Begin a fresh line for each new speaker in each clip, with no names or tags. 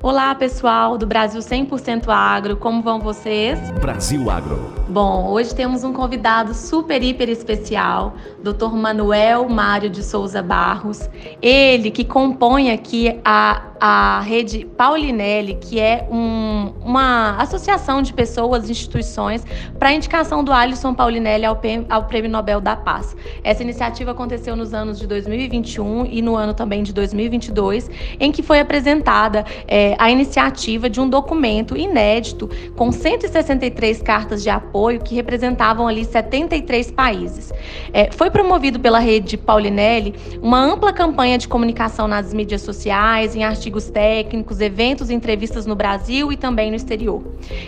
Olá, pessoal do Brasil 100% Agro, como vão vocês?
Brasil Agro.
Bom, hoje temos um convidado super, hiper especial, Dr. Manuel Mário de Souza Barros. Ele que compõe aqui a a rede Paulinelli, que é um, uma associação de pessoas, instituições, para indicação do Alisson Paulinelli ao, ao, Prêmio Nobel da Paz. Essa iniciativa aconteceu nos anos de 2021 e no ano também de 2022, em que foi apresentada é, a iniciativa de um documento inédito com 163 cartas de apoio que representavam ali 73 países. É, foi promovido pela rede Paulinelli uma ampla campanha de comunicação nas mídias sociais, em artigos técnicos, eventos entrevistas no Brasil e também no exterior.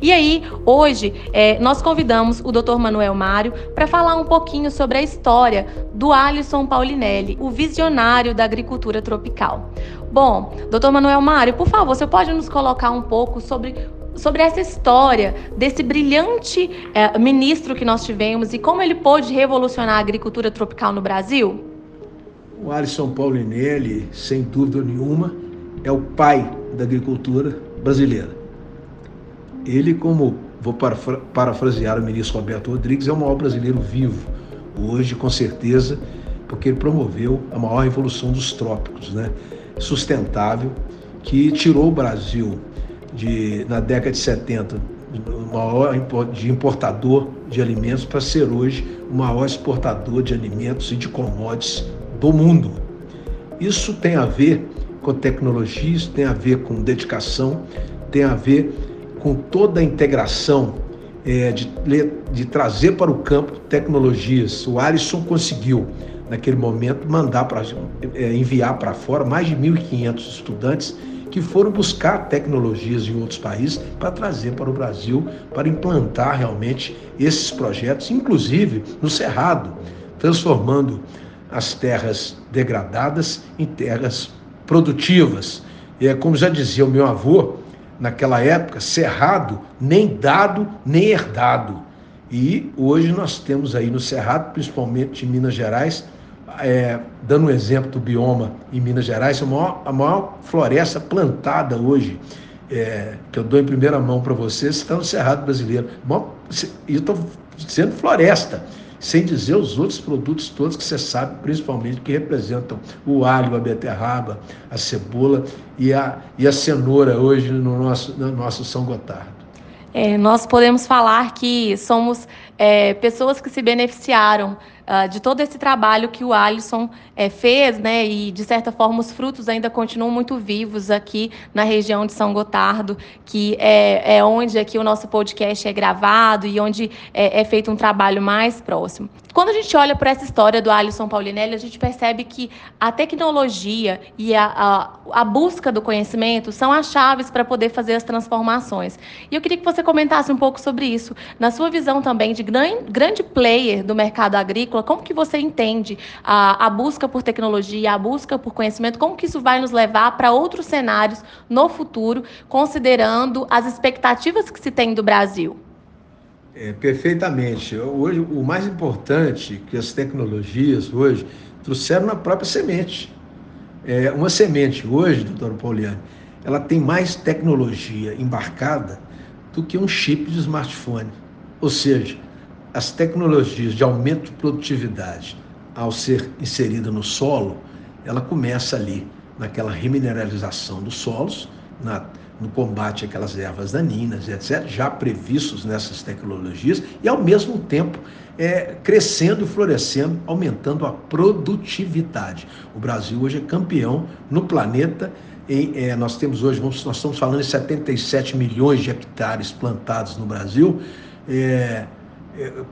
E aí, hoje, é, nós convidamos o Dr. Manuel Mário para falar um pouquinho sobre a história do Alisson Paulinelli, o visionário da agricultura tropical. Bom, Dr. Manuel Mário, por favor, você pode nos colocar um pouco sobre sobre essa história desse brilhante é, ministro que nós tivemos e como ele pôde revolucionar a agricultura tropical no Brasil?
O Alisson Paulinelli, sem dúvida nenhuma, é o pai da agricultura brasileira. Ele, como vou parafrasear o ministro Roberto Rodrigues, é o maior brasileiro vivo, hoje, com certeza, porque ele promoveu a maior revolução dos trópicos, né? sustentável, que tirou o Brasil de, na década de 70 o maior de importador de alimentos para ser hoje o maior exportador de alimentos e de commodities do mundo. Isso tem a ver com tecnologias, tem a ver com dedicação, tem a ver com toda a integração é, de, de trazer para o campo tecnologias. O Alisson conseguiu, naquele momento, mandar para é, enviar para fora mais de 1.500 estudantes que foram buscar tecnologias em outros países para trazer para o Brasil, para implantar realmente esses projetos, inclusive no Cerrado, transformando as terras degradadas em terras produtivas. É, como já dizia o meu avô, naquela época, cerrado, nem dado, nem herdado. E hoje nós temos aí no Cerrado, principalmente em Minas Gerais, é, dando um exemplo do bioma em Minas Gerais, a maior, a maior floresta plantada hoje, é, que eu dou em primeira mão para vocês, está no Cerrado brasileiro. E eu estou dizendo floresta sem dizer os outros produtos todos que você sabe, principalmente que representam o alho, a beterraba, a cebola e a, e a cenoura hoje no nosso, no nosso São Gotardo.
É, nós podemos falar que somos é, pessoas que se beneficiaram uh, de todo esse trabalho que o Alisson é, fez, né? E de certa forma os frutos ainda continuam muito vivos aqui na região de São Gotardo, que é, é onde aqui o nosso podcast é gravado e onde é, é feito um trabalho mais próximo. Quando a gente olha para essa história do Alisson Paulinelli, a gente percebe que a tecnologia e a, a, a busca do conhecimento são as chaves para poder fazer as transformações. E eu queria que você comentasse um pouco sobre isso, na sua visão também de gran, grande player do mercado agrícola, como que você entende a, a busca por tecnologia, a busca por conhecimento, como que isso vai nos levar para outros cenários no futuro, considerando as expectativas que se tem do Brasil?
É, perfeitamente. Hoje, o mais importante que as tecnologias hoje trouxeram na própria semente. É, uma semente hoje, doutor Pauliane, ela tem mais tecnologia embarcada do que um chip de smartphone. Ou seja, as tecnologias de aumento de produtividade, ao ser inserida no solo, ela começa ali, naquela remineralização dos solos, na no combate àquelas ervas daninhas, etc., já previstos nessas tecnologias, e ao mesmo tempo é, crescendo florescendo, aumentando a produtividade. O Brasil hoje é campeão no planeta. Em, é, nós temos hoje, vamos, nós estamos falando de 77 milhões de hectares plantados no Brasil, é,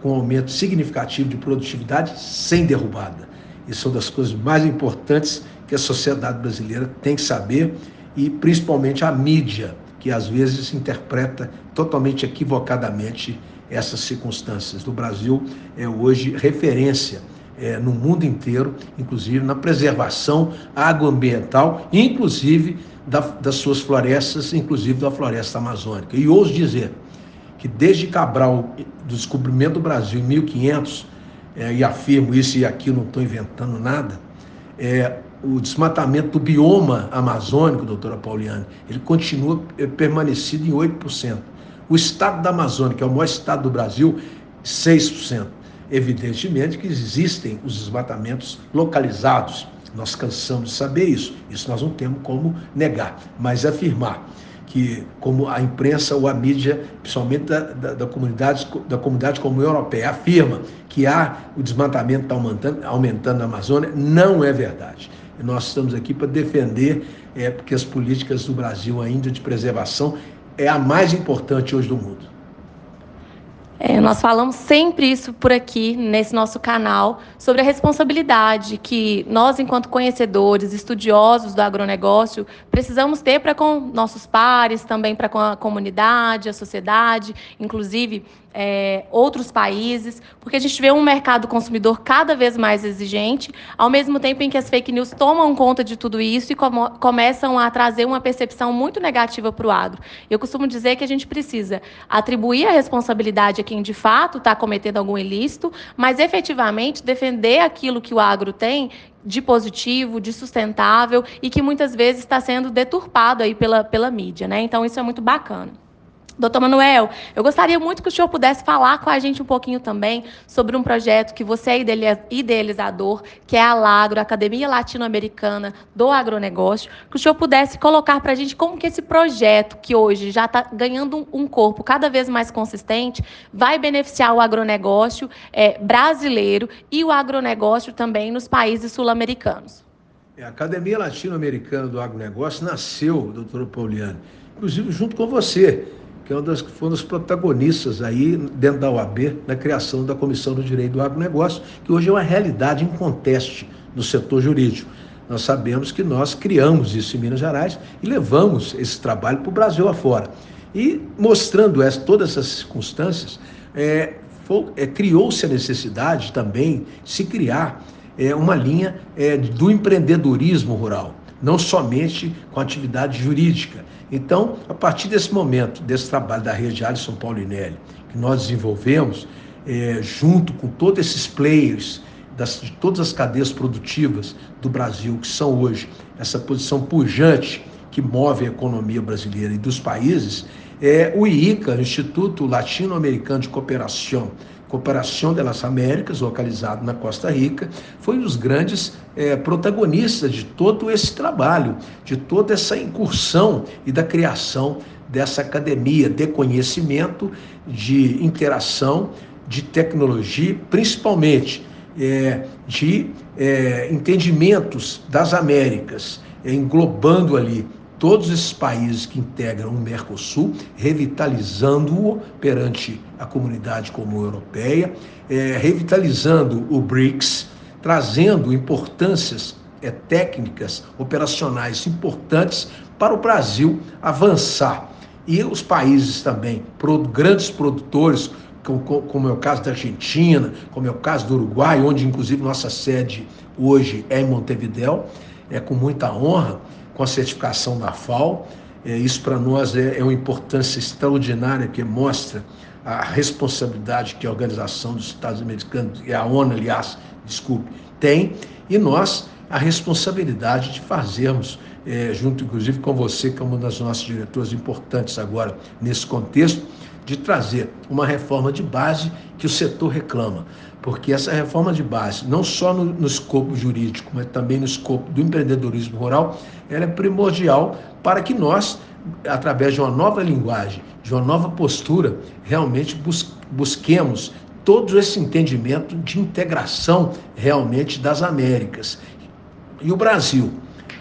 com um aumento significativo de produtividade sem derrubada. Isso é uma das coisas mais importantes que a sociedade brasileira tem que saber e principalmente a mídia, que às vezes interpreta totalmente equivocadamente essas circunstâncias. O Brasil é hoje referência é, no mundo inteiro, inclusive na preservação agroambiental, inclusive da, das suas florestas, inclusive da floresta amazônica. E ouso dizer que desde Cabral, do descobrimento do Brasil em 1500, é, e afirmo isso e aqui não estou inventando nada, é, o desmatamento do bioma amazônico, doutora Pauliane, ele continua eh, permanecido em 8%. O estado da Amazônia, que é o maior estado do Brasil, 6%. Evidentemente que existem os desmatamentos localizados. Nós cansamos de saber isso. Isso nós não temos como negar, mas afirmar que como a imprensa ou a mídia, principalmente da, da, da comunidade, da comunidade como europeia, afirma que há o desmatamento está aumentando, aumentando na Amazônia, não é verdade. Nós estamos aqui para defender, é, porque as políticas do Brasil ainda de preservação é a mais importante hoje do mundo.
É, nós falamos sempre isso por aqui, nesse nosso canal, sobre a responsabilidade que nós, enquanto conhecedores, estudiosos do agronegócio, precisamos ter para com nossos pares, também para com a comunidade, a sociedade, inclusive é, outros países, porque a gente vê um mercado consumidor cada vez mais exigente, ao mesmo tempo em que as fake news tomam conta de tudo isso e com começam a trazer uma percepção muito negativa para o agro. Eu costumo dizer que a gente precisa atribuir a responsabilidade a quem de fato está cometendo algum ilícito, mas efetivamente defender aquilo que o agro tem de positivo, de sustentável e que muitas vezes está sendo deturpado aí pela, pela mídia. Né? Então, isso é muito bacana. Doutor Manuel, eu gostaria muito que o senhor pudesse falar com a gente um pouquinho também sobre um projeto que você é idealizador, que é a Lagro, Academia Latino-Americana do Agronegócio, que o senhor pudesse colocar para a gente como que esse projeto, que hoje já está ganhando um corpo cada vez mais consistente, vai beneficiar o agronegócio é, brasileiro e o agronegócio também nos países sul-americanos.
É, a Academia Latino-Americana do Agronegócio nasceu, doutora Pauliane, inclusive junto com você que é uma das, foi um dos protagonistas aí dentro da OAB na criação da Comissão do Direito do Agronegócio, que hoje é uma realidade em conteste no setor jurídico. Nós sabemos que nós criamos isso em Minas Gerais e levamos esse trabalho para o Brasil afora. E mostrando essa, todas essas circunstâncias, é, é, criou-se a necessidade também de se criar é, uma linha é, do empreendedorismo rural, não somente com atividade jurídica, então, a partir desse momento, desse trabalho da rede Alisson Paulinelli, que nós desenvolvemos, é, junto com todos esses players das, de todas as cadeias produtivas do Brasil, que são hoje essa posição pujante que move a economia brasileira e dos países, é o IICA, Instituto Latino-Americano de Cooperação, Cooperação das Américas, localizado na Costa Rica, foi um dos grandes é, protagonistas de todo esse trabalho, de toda essa incursão e da criação dessa academia de conhecimento, de interação, de tecnologia, principalmente é, de é, entendimentos das Américas, englobando ali todos esses países que integram o Mercosul, revitalizando-o perante a comunidade comum europeia, é, revitalizando o BRICS, trazendo importâncias é, técnicas, operacionais importantes para o Brasil avançar. E os países também, grandes produtores, como é o caso da Argentina, como é o caso do Uruguai, onde inclusive nossa sede hoje é em Montevidéu, é com muita honra com a certificação da FAO. É, isso para nós é, é uma importância extraordinária que mostra a responsabilidade que a Organização dos Estados Americanos, e a ONU, aliás, desculpe, tem, e nós a responsabilidade de fazermos, é, junto inclusive com você, que é uma das nossas diretoras importantes agora nesse contexto, de trazer uma reforma de base que o setor reclama porque essa reforma de base, não só no, no, escopo jurídico, mas também no escopo do empreendedorismo rural, ela é primordial para que nós, através de uma nova linguagem, de uma nova postura, realmente bus busquemos todo esse entendimento de integração realmente das Américas. E o Brasil,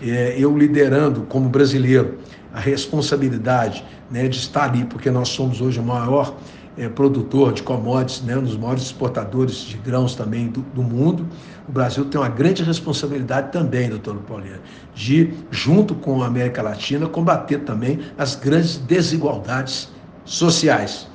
é, eu liderando como brasileiro a responsabilidade né, de estar ali, porque nós somos hoje o maior é, produtor de commodities, né, um dos maiores exportadores de grãos também do, do, mundo. O Brasil tem uma grande responsabilidade também, doutor Paulinho, de, junto com a América Latina, combater também as grandes desigualdades sociais.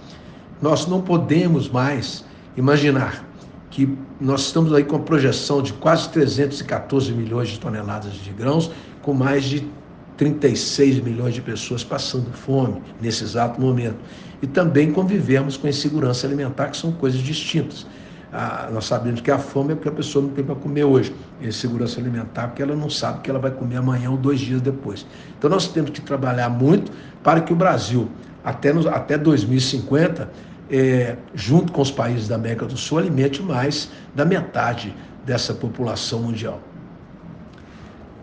Nós não podemos mais imaginar que nós estamos aí com a projeção de quase 314 milhões de toneladas de grãos, com mais de 36 milhões de pessoas passando fome nesse exato momento. E também convivemos com a insegurança alimentar, que são coisas distintas. a, nós sabemos que a fome é porque a pessoa não tem para comer hoje. E segurança alimentar, porque ela não sabe que ela vai comer amanhã ou dois dias depois. Então nós temos que trabalhar muito para que o Brasil, até, nos, até 2050, é, junto com os países da América do Sul, alimente mais da metade dessa população mundial.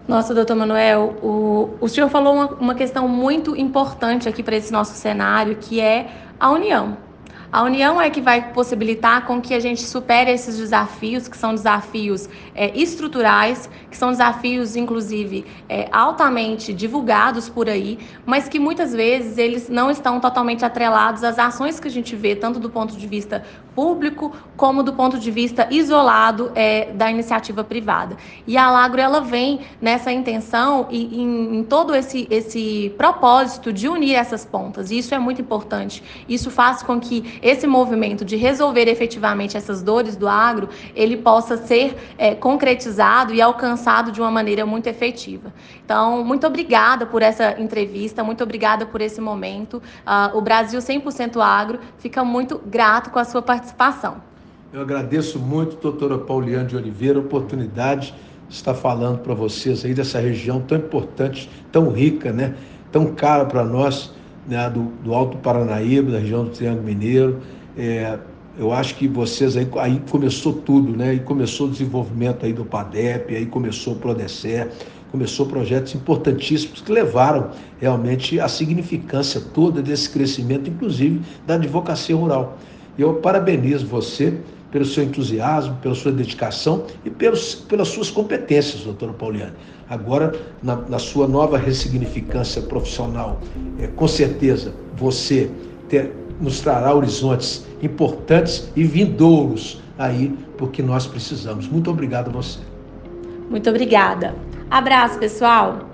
Nossa, doutor Manuel, o, o senhor falou uma, uma questão muito importante aqui para esse nosso cenário, que é a união. A união é que vai possibilitar com que a gente supere esses desafios, que são desafios é, estruturais, que são desafios, inclusive, é, altamente divulgados por aí, mas que muitas vezes eles não estão totalmente atrelados às ações que a gente vê, tanto do ponto de vista público como do ponto de vista isolado é, da iniciativa privada. E a Alagro ela vem nessa intenção e em, em todo esse, esse propósito de unir essas pontas. E isso é muito importante. Isso faz com que esse movimento de resolver efetivamente essas dores do agro, ele possa ser é, concretizado e alcançado de uma maneira muito efetiva. Então, muito obrigada por essa entrevista, muito obrigada por esse momento. Uh, o Brasil 100% Agro fica muito grato com a sua participação.
Eu agradeço muito, doutora Pauliane de Oliveira, a oportunidade de estar falando para vocês aí dessa região tão importante, tão rica, né? tão cara para nós né, do, do Alto Paranaíba, da região do Triângulo Mineiro. É, eu acho que vocês aí, aí começou tudo, né? Aí começou o desenvolvimento aí do PADEP, aí começou o Prodecer, começou projetos importantíssimos que levaram realmente a significância toda desse crescimento, inclusive da advocacia rural. E eu parabenizo você pelo seu entusiasmo, pela sua dedicação e pelos, pelas suas competências, doutora Pauliane. Agora, na, na sua nova ressignificância profissional, é, com certeza você ter, nos trará horizontes importantes e vindouros aí, porque nós precisamos. Muito obrigado a você.
Muito obrigada. Abraço, pessoal.